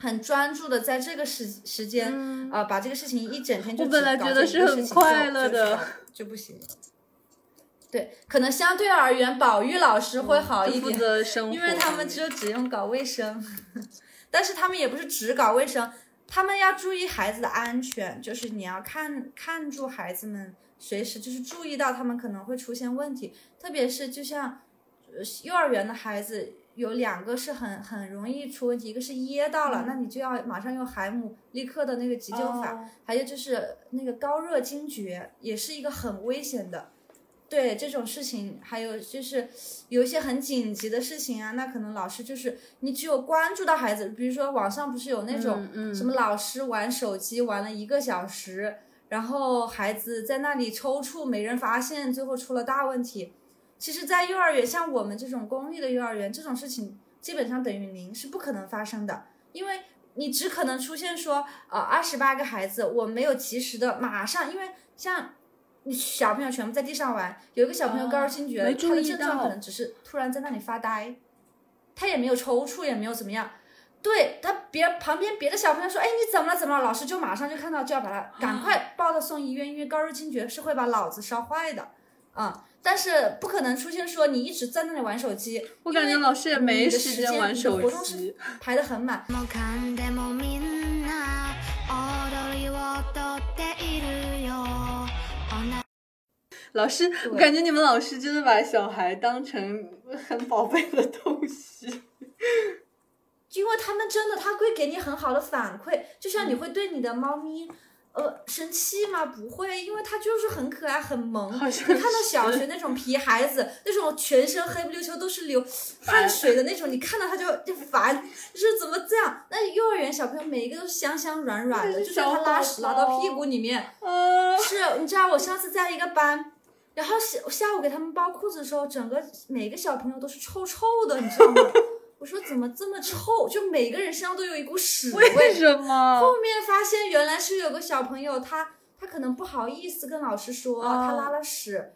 很专注的在这个时时间啊，把这个事情一整天就我本来觉得是很快乐的，就不行。对，可能相对而言，保育老师会好一点，因为他们就只用搞卫生，但是他们也不是只搞卫生，他们要注意孩子的安全，就是你要看看住孩子们随时就是注意到他们可能会出现问题，特别是就像呃幼儿园的孩子。有两个是很很容易出问题，一个是噎到了，那你就要马上用海姆立克的那个急救法，哦还有就是那个高热惊厥，也是一个很危险的。对这种事情，还有就是有一些很紧急的事情啊，那可能老师就是你只有关注到孩子，比如说网上不是有那种什么老师玩手机玩了一个小时，然后孩子在那里抽搐，没人发现，最后出了大问题。其实，在幼儿园，像我们这种公立的幼儿园，这种事情基本上等于零，是不可能发生的，因为你只可能出现说，呃，二十八个孩子，我没有及时的马上，因为像你小朋友全部在地上玩，有一个小朋友高热惊厥，他的症状可能只是突然在那里发呆，他也没有抽搐，也没有怎么样。对他别旁边别的小朋友说，哎，你怎么了？怎么了？老师就马上就看到，就要把他赶快抱到送医院，因为高热惊厥是会把脑子烧坏的，啊、但是不可能出现说你一直在那里玩手机，我感觉老师也因为没你的时时间玩你的手活动是机。排得很满。もかんでもみんな踊りを踊っているよ同老师，我感觉你们老师真的把小孩当成很宝贝的东西。因为他们真的，他会给你很好的反馈，就像你会对你的猫咪， 呃，生气吗？不会，因为他就是很可爱、很萌。你看到小学那种皮孩子，那种全身黑不溜秋都是流汗水的那种，你看到他就就烦，就是怎么这样？那幼儿园小朋友每一个都是香香软软的，就是是他拉屎拉到屁股里面，啊，是，你知道我上次在一个班，然后下下午给他们包裤子的时候，整个每个小朋友都是臭臭的，你知道吗？我说怎么这么臭？就每个人身上都有一股屎味为味。什么？后面发现原来是有个小朋友，他他可能不好意思跟老师说、他哦拉了屎，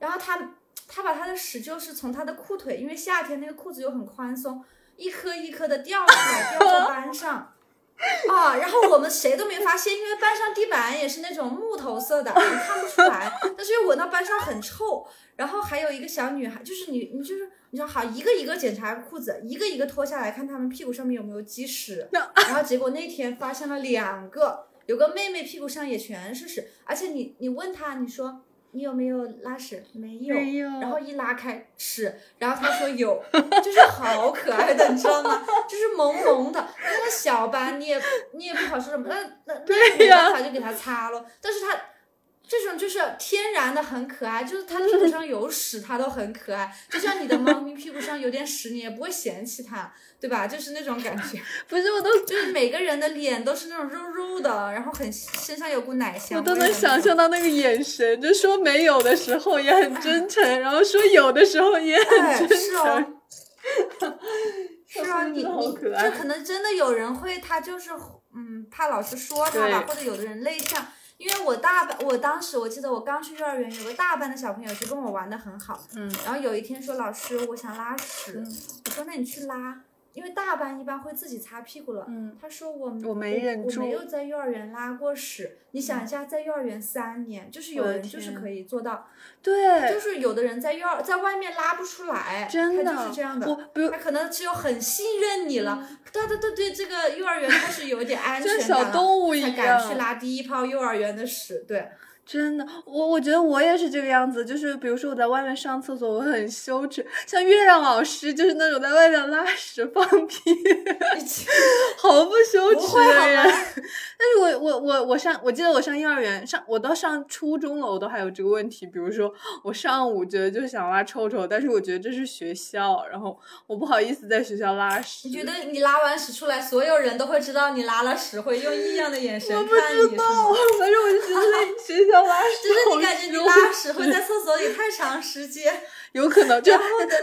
然后他他把他的屎就是从他的裤腿，因为夏天那个裤子又很宽松，一颗一颗的掉出来，掉在班上。啊，然后我们谁都没发现，因为班上地板也是那种木头色的，你看不出来。但是又闻到班上很臭，然后还有一个小女孩，就是你你就是你说好一个一个检查裤子，一个一个脱下来看他们屁股上面有没有积屎，然后结果那天发现了两个，有个妹妹屁股上也全是屎，而且你你问她，你说你有没有拉屎？没有。没有。然后一拉开屎，然后他说有，就是好可爱的，你知道吗？就是萌萌的，那个小班你也你也不好说什么，那那那对没呀办法就给他擦了，但是她。这种就是天然的很可爱，就是它屁股上有屎，它都很可爱。就像你的猫咪屁股上有点屎，你也不会嫌弃它，对吧？就是那种感觉。不是，我都就是每个人的脸都是那种肉肉的，然后很身上有股奶香我都能。想象到那个眼神，就说没有的时候也很真诚，然后说有的时候也哎，很真是哦诚。是啊，你你可爱这可能真的有人会，他就是嗯怕老师说他吧，或者有的人内向。因为我大班，我当时我记得我刚去幼儿园，有个大班的小朋友就跟我玩的很好，嗯。然后有一天说老师我想拉屎，嗯。我说那你去拉，因为大班一般会自己擦屁股了。嗯，他说我我没忍住我没有在幼儿园拉过屎。你想一下，在幼儿园三年，就是有的人就是可以做到，对，就是有的人在幼儿在外面拉不出来，真的他就是这样的。他可能只有很信任你了，他他他对这个幼儿园开始有一点安全感了，小动物一才敢去拉第一泡幼儿园的屎。对，真的，我我觉得我也是这个样子，就是比如说我在外面上厕所，我很羞耻，像月亮老师就是那种在外面拉屎放屁，毫不羞耻的人。但是我我我我上，我记得我上幼儿园上，我到上初中了，我都还有这个问题。比如说，我上午觉得就是想拉臭臭，但是我觉得这是学校，然后我不好意思在学校拉屎。你觉得你拉完屎出来，所有人都会知道你拉了屎，会用异样的眼神我不看你，是知道吗？，反正我就觉得在学校拉屎就是你感觉你拉屎 会在厕所里太长时间，有可能就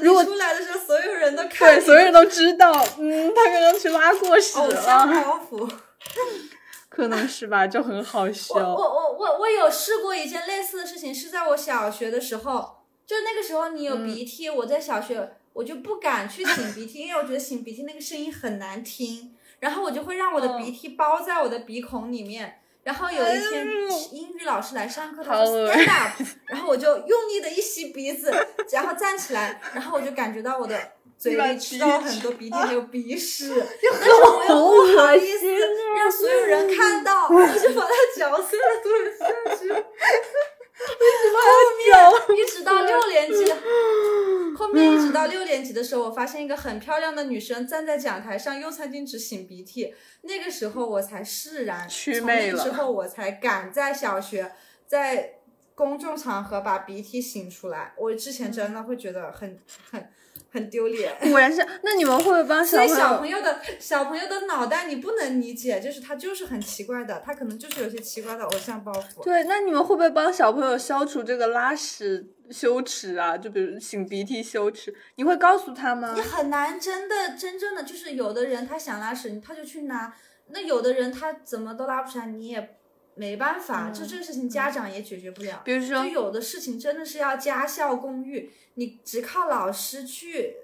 如果你出来的时候，所有人都看对，所有人都知道，嗯，他刚刚去拉过屎了，包袱。可能是吧，就很好笑我。我我我有试过一件类似的事情，是在我小学的时候，就那个时候你有嗯鼻涕，我在小学我就不敢去擤鼻涕，因为我觉得擤鼻涕那个声音很难听，然后我就会让我的鼻涕包在我的鼻孔里面。然后有一天英语老师来上课，他好说恶 stand up，然后我就用力的一吸鼻子，然后站起来，然后我就感觉到我的嘴里吃到了很多鼻涕还有鼻屎，但是我又不好意思让所有人看到，我就把它嚼碎了吞下去。后面一直到六年级，后面一直到六年级的时候，我发现一个很漂亮的女生站在讲台上用餐巾纸擤鼻涕，那个时候我才释然，从那之后我才敢在小学在公众场合把鼻涕擤出来，我之前真的会觉得很很很丢脸。果然是。那你们会不会帮所以小小朋友？朋友的小朋友的脑袋你不能理解，就是他就是很奇怪的，他可能就是有些奇怪的偶像包袱。对，那你们会不会帮小朋友消除这个拉屎羞耻啊？就比如擤鼻涕羞耻，你会告诉他吗你？很难真的真正的就是有的人他想拉屎，他就去拉；那有的人他怎么都拉不出来，你也没办法。就这个事情家长也解决不了。比如说就，有的事情真的是要家校共育，你只靠老师去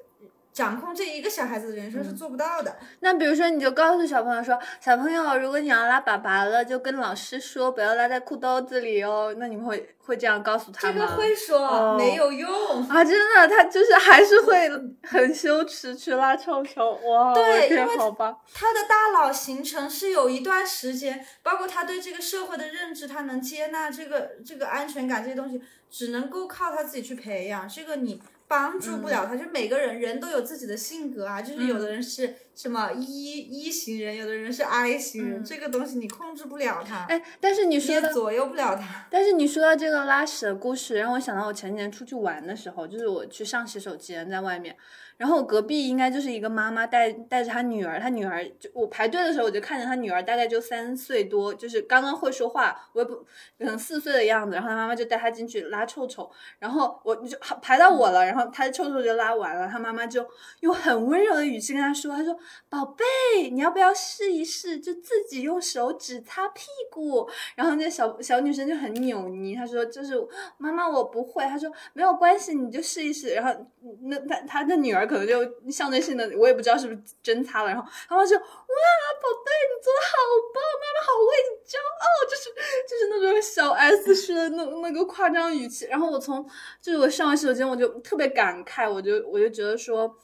掌控这一个小孩子的人生是做不到的。那比如说，你就告诉小朋友说，小朋友，如果你要拉粑粑了，就跟老师说，不要拉在裤兜子里哦。那你们会会这样告诉他这吗？个会说、哦没有用。啊，真的，他就是还是会很羞耻去拉臭臭。哇，对我的天因为好吧。他的大脑形成是有一段时间，包括他对这个社会的认知，他能接纳这个这个安全感这些东西，只能够靠他自己去培养。这个你帮助不了他，就每个人人都有自己的性格啊，就是有的人是什么一一型人，有的人是 I 型人，嗯这个东西你控制不了他，哎，但是你你说的，也左右不了他。但是你说到这个拉屎的故事，让我想到我前几年出去玩的时候，就是我去上洗手间，在外面，然后我隔壁应该就是一个妈妈带带着她女儿，她女儿就我排队的时候，我就看见她女儿大概就三岁多，就是刚刚会说话，我也不可能四岁的样子，然后她妈妈就带她进去拉臭臭，然后我就排到我了，然后她的臭臭就拉完了，她妈妈就用很温柔的语气跟她说，她说宝贝，你要不要试一试，就自己用手指擦屁股，然后那小小女生就很扭捏，她说就是妈妈我不会，她说没有关系，你就试一试。然后那她她的女儿可能就象征性的，我也不知道是不是真擦了。然后妈妈就哇宝贝你做的好棒，妈妈好为你骄傲，就是就是那种小 S 式的那那个夸张语气。然后我从就是我上完洗手间我就特别感慨，我就我就觉得说。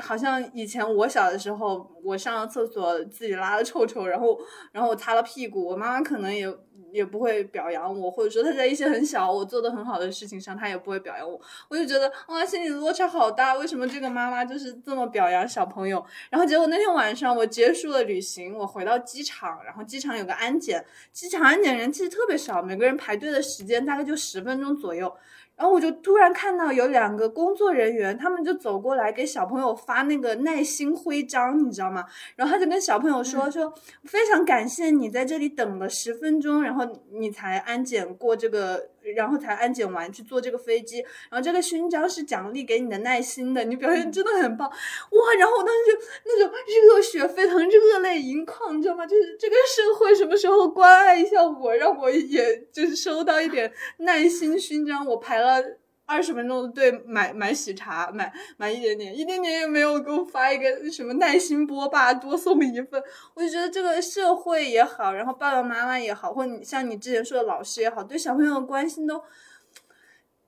好像以前我小的时候，我上了厕所自己拉了臭臭，然后然后我擦了屁股，我妈妈可能也也不会表扬我，或者说她在一些很小我做的很好的事情上，她也不会表扬我。我就觉得哇，心里的落差好大，为什么这个妈妈就是这么表扬小朋友？然后结果那天晚上我结束了旅行，我回到机场，然后机场有个安检，机场安检人其实特别少，每个人排队的时间大概就十分钟左右。然后我就突然看到有两个工作人员，他们就走过来给小朋友发那个耐心徽章，你知道吗？然后他就跟小朋友说、说，非常感谢你在这里等了十分钟，然后你才安检过这个，然后才安检完去坐这个飞机，然后这个勋章是奖励给你的耐心的，你表现真的很棒，哇！然后我当时就那种热血沸腾、热泪盈眶，你知道吗？就是这个社会什么时候关爱一下我，让我也就是收到一点耐心勋章，我排了。二十分钟的队买买喜茶，买买一点点，一点点也没有给我发一个什么耐心波霸多送一份，我就觉得这个社会也好，然后爸爸妈妈也好，或你像你之前说的老师也好，对小朋友的关心都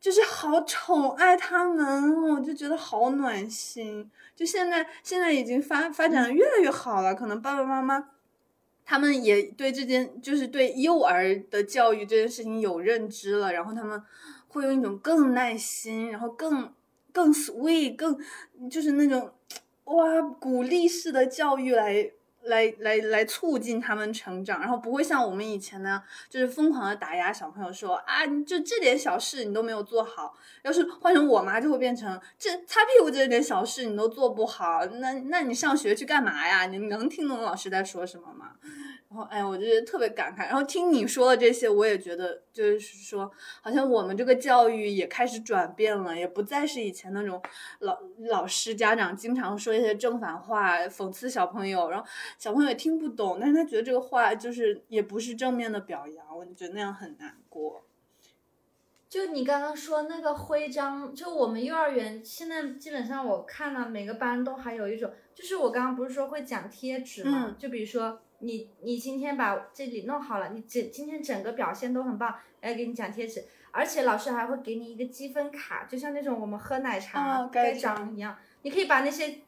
就是好宠爱他们，我就觉得好暖心。就现在现在已经发发展的越来越好了，可能爸爸妈妈。他们也对这件，就是对幼儿的教育这件事情有认知了，然后他们会用一种更耐心，然后更更 sweet，更就是那种哇鼓励式的教育来来来来促进他们成长，然后不会像我们以前那样，就是疯狂的打压小朋友说啊，就这点小事你都没有做好。要是换成我妈，就会变成这擦屁股这点小事你都做不好，那那你上学去干嘛呀？你能听懂老师在说什么吗？然后，哎，我就觉得特别感慨。然后听你说的这些，我也觉得，就是说，好像我们这个教育也开始转变了，也不再是以前那种老老师、家长经常说一些正反话，讽刺小朋友，然后小朋友也听不懂，但是他觉得这个话就是也不是正面的表扬，我就觉得那样很难过。就你刚刚说那个徽章，就我们幼儿园现在基本上我看了每个班都还有一种，就是我刚刚不是说会讲贴纸嘛，嗯就比如说你你今天把这里弄好了，你整今天整个表现都很棒，来给你讲贴纸，而且老师还会给你一个积分卡，就像那种我们喝奶茶盖章一样，你可以把那些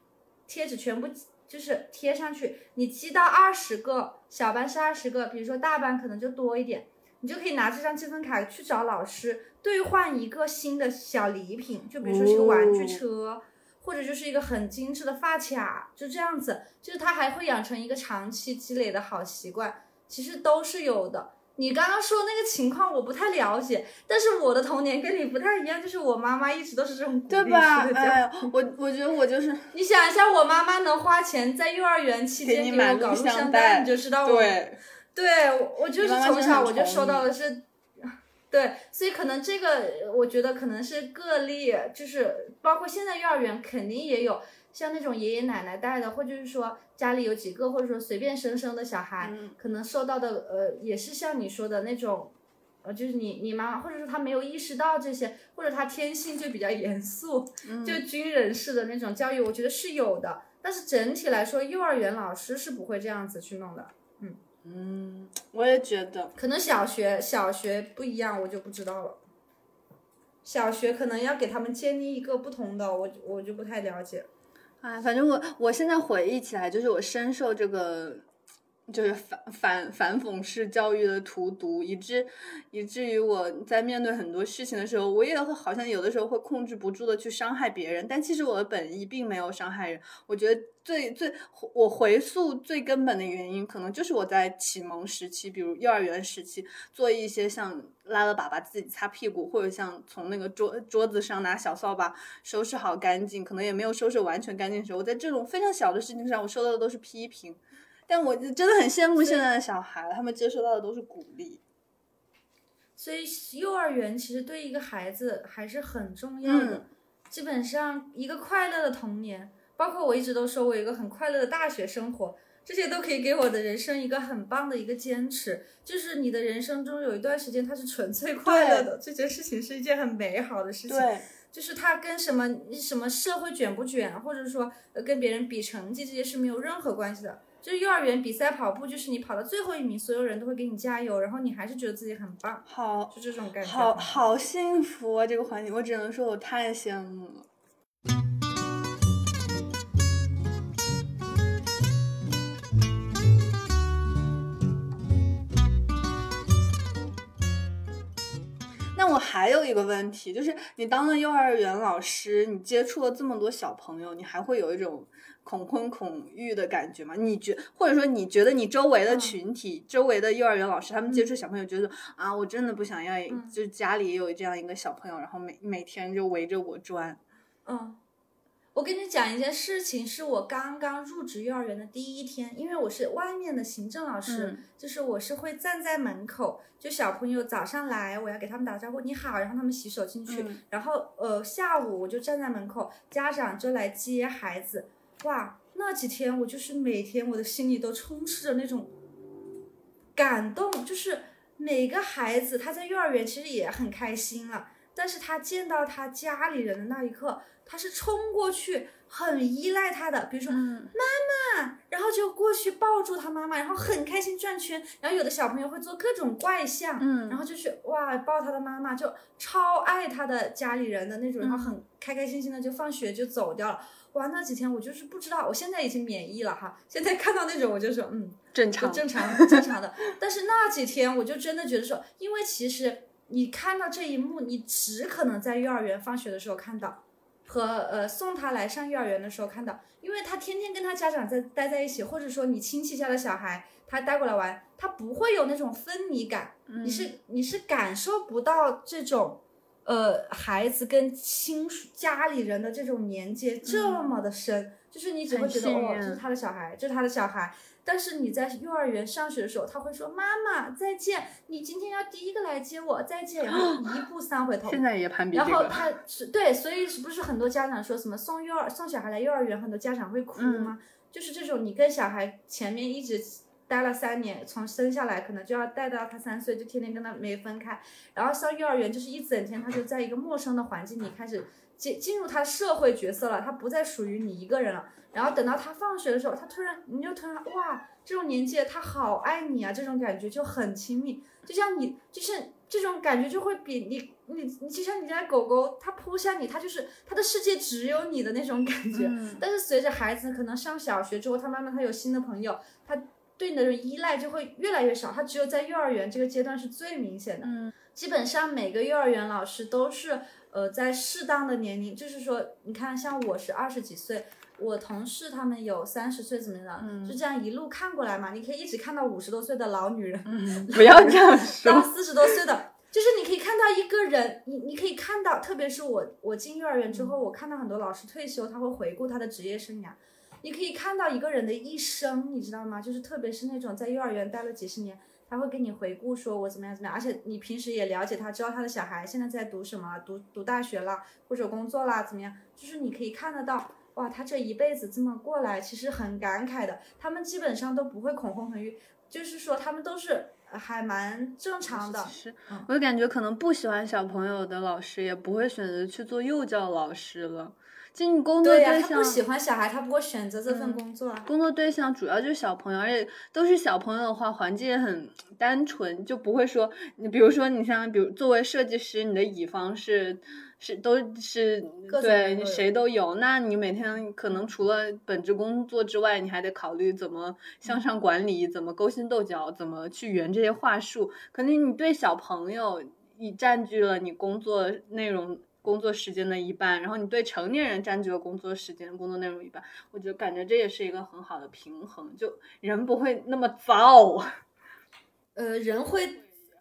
贴纸全部就是贴上去，你积到二十个，小班是二十个，比如说大班可能就多一点。你就可以拿这张积分卡去找老师兑换一个新的小礼品，就比如说是个玩具车。或者就是一个很精致的发卡，就这样子，就是他还会养成一个长期积累的好习惯，其实都是有的。你刚刚说那个情况我不太了解，但是我的童年跟你不太一样，就是我妈妈一直都是这种鼓励对吧？式的教育哎，我我觉得我就是 你想一下，我妈妈能花钱在幼儿园期间给我搞录录像像带你就知道我对，对，我我就是从小我就收到的是，对，所以可能这个我觉得可能是个例，就是包括现在幼儿园肯定也有像那种爷爷奶奶带的，或者是说家里有几个，或者说随便生生的小孩，嗯可能受到的呃也是像你说的那种。呃，就是你你妈妈，或者说他没有意识到这些，或者他天性就比较严肃，嗯 就军人式的那种教育，我觉得是有的。但是整体来说，幼儿园老师是不会这样子去弄的。嗯，我也觉得，可能小学小学不一样，我就不知道了。小学可能要给他们建立一个不同的，我我就不太了解。哎，反正我我现在回忆起来，就是我深受这个就是反反反讽式教育的荼毒，以致以至于我在面对很多事情的时候，我也会好像有的时候会控制不住的去伤害别人，但其实我的本意并没有伤害人。我觉得最最我回溯最根本的原因，可能就是我在启蒙时期，比如幼儿园时期，做一些像拉了粑粑自己擦屁股，或者像从那个桌桌子上拿小扫把收拾好干净，可能也没有收拾完全干净的时候，我在这种非常小的事情上，我收到的都是批评。但我真的很羡慕现在的小孩，他们接收到的都是鼓励。所以幼儿园其实对一个孩子还是很重要的。嗯基本上一个快乐的童年，包括我一直都说我有一个很快乐的大学生活，这些都可以给我的人生一个很棒的一个坚持。就是你的人生中有一段时间它是纯粹快乐的，这件事情是一件很美好的事情。对，就是它跟什么什么社会卷不卷，或者说呃跟别人比成绩这些是没有任何关系的。就是幼儿园比赛跑步，就是你跑到最后一名，所有人都会给你加油，然后你还是觉得自己很棒，好就这种感觉。好好幸福啊！这个环境，我只能说我太羡慕了。还有一个问题，就是你当了幼儿园老师，你接触了这么多小朋友，你还会有一种恐婚恐育的感觉吗？你觉或者说你觉得你周围的嗯群体、周围的幼儿园老师，他们接触小朋友，觉得、啊，我真的不想要，嗯就是家里也有这样一个小朋友，然后每每天就围着我转。嗯，我跟你讲一件事情，是我刚刚入职幼儿园的第一天，因为我是外面的行政老师，嗯就是我是会站在门口，就小朋友早上来，我要给他们打招呼，你好，然后他们洗手进去，嗯然后呃下午我就站在门口，家长就来接孩子，哇，那几天我就是每天我的心里都充斥着那种感动，就是每个孩子他在幼儿园其实也很开心了。但是他见到他家里人的那一刻，他是冲过去，很依赖他的，比如说嗯，然后就过去抱住他妈妈，然后很开心转圈。然后有的小朋友会做各种怪象，嗯然后就去哇抱他的妈妈，就超爱他的家里人的那种，然后很开开心心的就放学就走掉了。哇，那几天我就是不知道，我现在已经免疫了哈。现在看到那种我就说，嗯，正常。正常正常的。但是那几天我就真的觉得说，因为其实你看到这一幕，你只可能在幼儿园放学的时候看到，和呃送他来上幼儿园的时候看到，因为他天天跟他家长在待在一起，或者说你亲戚家的小孩他带过来玩，他不会有那种分离感，嗯你是你是感受不到这种。呃，孩子跟亲属家里人的这种连接这么的深，就是你只会觉得哦，这是他的小孩，这是他的小孩，但是你在幼儿园上学的时候，他会说：“妈妈再见，你今天要第一个来接我，再见。”然后 一步三回头。现在也攀比这个。然后他是对，所以是不是很多家长说什么送幼儿送小孩来幼儿园，很多家长会哭嗯吗？就是这种，你跟小孩前面一直待了三年，从生下来可能就要带到他三岁，就天天跟他没分开，然后上幼儿园就是一整天，他就在一个陌生的环境里开始进进入他社会角色了，他不再属于你一个人了。然后等到他放学的时候，他突然你就突然哇，这种年纪他好爱你啊，这种感觉就很亲密，就像你就是这种感觉就会比你你你就像你家狗狗，它扑向你，它就是它的世界只有你的那种感觉。嗯但是随着孩子可能上小学之后，他慢慢他有新的朋友，他对你的依赖就会越来越少。他只有在幼儿园这个阶段是最明显的。嗯基本上每个幼儿园老师都是呃在适当的年龄，就是说，你看像我是二十几岁，我同事他们有三十岁怎么样，嗯就这样一路看过来嘛，你可以一直看到五十多岁的老女人，嗯，不要这样到说。四十多岁的，就是你可以看到一个人，你你可以看到，特别是我我进幼儿园之后，我看到很多老师退休，他会回顾他的职业生涯。你可以看到一个人的一生，你知道吗？就是特别是那种在幼儿园待了几十年，他会给你回顾说我怎么样怎么样，而且你平时也了解他，知道他的小孩现在在读什么，读读大学啦，或者工作啦，怎么样？就是你可以看得到，哇，他这一辈子这么过来，其实很感慨的。他们基本上都不会恐婚恐育，就是说他们都是呃还蛮正常的。其实嗯我就感觉可能不喜欢小朋友的老师也不会选择去做幼教老师了。其实你工作对象他不喜欢小孩，他不会选择这份嗯工作啊。工作对象主要就是小朋友，而且都是小朋友的话，环境也很单纯，就不会说你比如说你像比如作为设计师，你的乙方是是都是对谁都有，那你每天可能除了本职工作之外，你还得考虑怎么向上管理，怎么勾心斗角，怎么去圆这些话术。可能你对小朋友你占据了你工作内容。工作时间的一半，然后你对成年人占据了工作时间、工作内容一半，我就感觉这也是一个很好的平衡，就人不会那么糟。呃，人会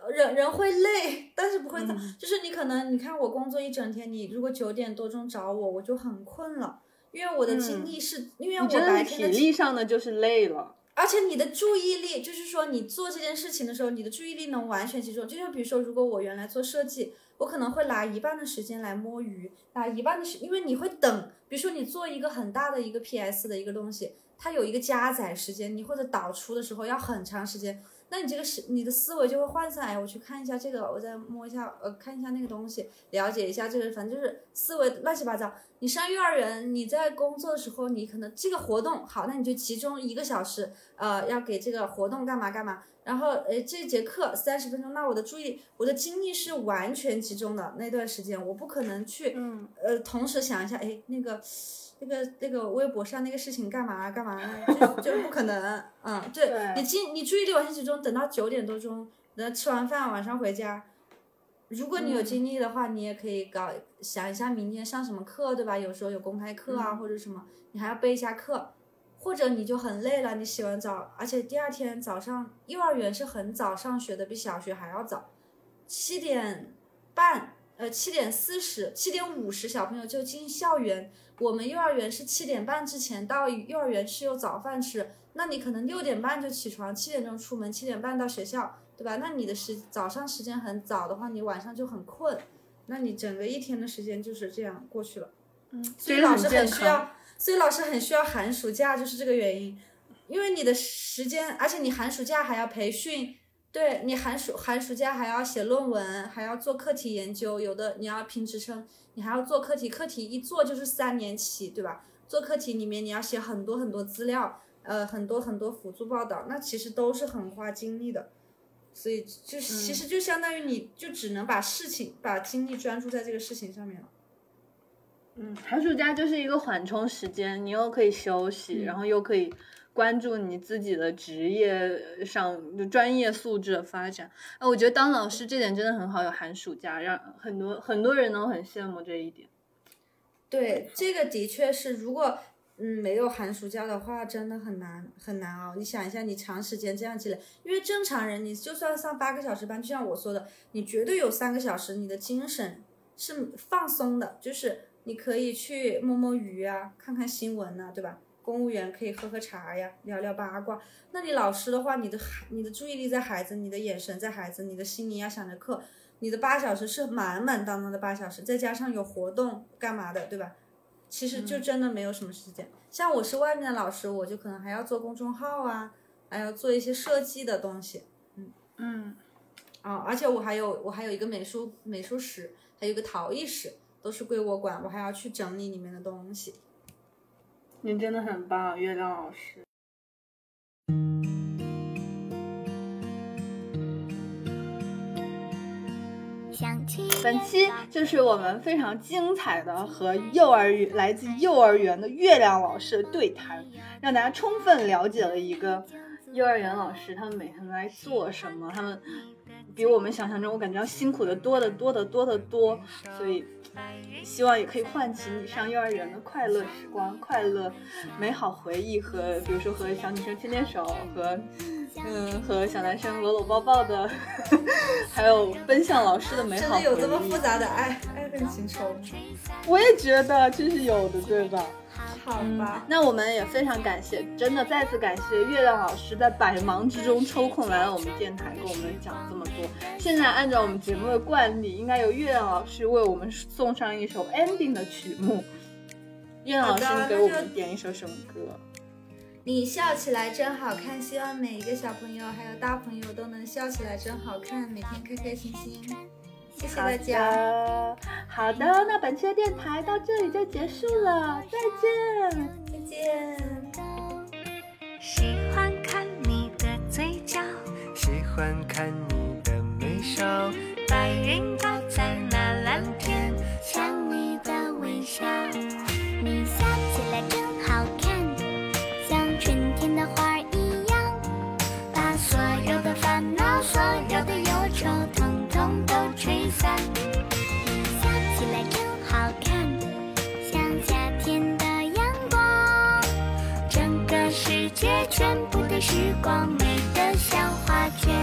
人人会累，但是不会早。嗯就是你可能你看我工作一整天，你如果九点多钟找我，我就很困了，因为我的精嗯力是、因为我白天的力上的就是累了。而且你的注意力，就是说你做这件事情的时候，你的注意力能完全集中。就像比如说，如果我原来做设计，我可能会拿一半的时间来摸鱼，拿一半的时，因为你会等。比如说你做一个很大的一个 PS 的一个东西，它有一个加载时间，你或者导出的时候要很长时间，那你这个是你的思维就会涣散。哎，我去看一下这个，我再摸一下，呃，看一下那个东西，了解一下这个，反正就是思维乱七八糟。你上幼儿园，你在工作的时候，你可能这个活动好，那你就集中一个小时，呃，要给这个活动干嘛干嘛。然后，哎，这节课三十分钟，那我的注意，我的精力是完全集中的那段时间，我不可能去，嗯，呃，同时想一下，哎，那个，那个，那个微博上那个事情干嘛干嘛，就就是不可能，嗯，对对你精你注意力完全集中，等到九点多钟，等到吃完饭晚上回家，如果你有嗯精力的话，你也可以搞想一下明天上什么课，对吧？有时候有公开课啊，嗯或者什么，你还要备一下课，或者你就很累了，你洗完澡，而且第二天早上幼儿园是很早上学的，比小学还要早，七点半，呃，七点四十、七点五十小朋友就进校园。我们幼儿园是七点半之前到幼儿园是有早饭吃，那你可能六点半就起床，七点钟出门，七点半到学校，对吧？那你的时早上时间很早的话，你晚上就很困，那你整个一天的时间就是这样过去了。嗯，所以老师很需要，所以老师很需要寒暑假，就是这个原因，因为你的时间，而且你寒暑假还要培训，对你寒暑寒暑假还要写论文，还要做课题研究，有的你要评职称，你还要做课题，课题一做就是三年起，对吧？做课题里面你要写很多很多资料，呃，很多很多辅助报道，那其实都是很花精力的。所以就其实就相当于你就只能把事情把精力专注在这个事情上面了。嗯，寒暑假就是一个缓冲时间，你又可以休息，嗯然后又可以关注你自己的职业上就专业素质的发展。啊，我觉得当老师这点真的很好，有寒暑假，让很多很多人都很羡慕这一点。对，这个的确是，如果嗯没有寒暑假的话，真的很难很难熬。你想一下，你长时间这样积累，因为正常人你就算上八个小时班，就像我说的，你绝对有三个小时，你的精神是放松的，就是你可以去摸摸鱼啊，看看新闻呐、对吧？公务员可以喝喝茶呀，聊聊八卦。那你老师的话，你的孩你的注意力在孩子，你的眼神在孩子，你的心里要想着课，你的八小时是满满当当的八小时，再加上有活动干嘛的，对吧？其实就真的没有什么时间。像我是外面的老师，我就可能还要做公众号啊，还要做一些设计的东西嗯嗯，啊，而且我还有我还有一个美术美术室，还有一个陶艺室，都是归我管，我还要去整理里面的东西。你真的很棒，月亮老师。本期就是我们非常精彩的和幼儿园来自幼儿园的月亮老师的对谈，让大家充分了解了一个幼儿园老师他们每天都在做什么，他们比我们想象中我感觉要辛苦的多得多得多得多，所以希望也可以唤起你上幼儿园的快乐时光、快乐美好回忆和比如说和小女生牵牵手和。嗯，和小男生搂搂抱抱的，还有奔向老师的美好真的有这么复杂的爱爱恨情仇吗？我也觉得这是有的，对吧？好吧，那我们也非常感谢，真的再次感谢月亮老师在百忙之中抽空来了我们电台，跟我们讲这么多。现在按照我们节目的惯例，应该由月亮老师为我们送上一首 ending 的曲目。月亮老师给我们点一首什么歌？你笑起来真好看，希望每一个小朋友还有大朋友都能笑起来真好看，每天开开心心。谢谢大家。好的，好的，那本期的电台到这里就结束了，再见。再见。喜欢看你的嘴角，喜欢看你的眉梢，光美得像画卷。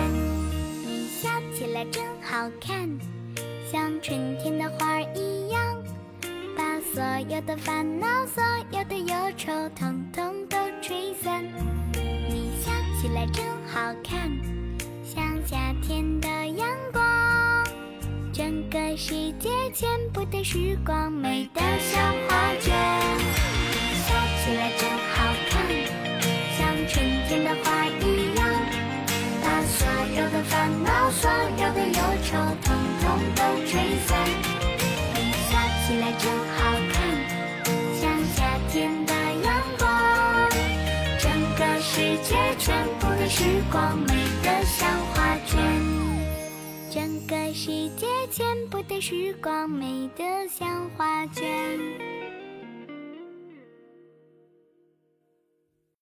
你笑起来真好看，像春天的花儿一样，把所有的烦恼、所有的忧愁，统统都吹散。你笑起来真好看，像夏天的阳光。整个世界全部的时光美得像画卷。你笑起来真好看，像春天的花，烦恼、所有的忧愁，统统都吹散。你笑起来真好看，像夏天的阳光。整个世界全部的时光美得像画卷。整个世界全部的时光美得像画卷。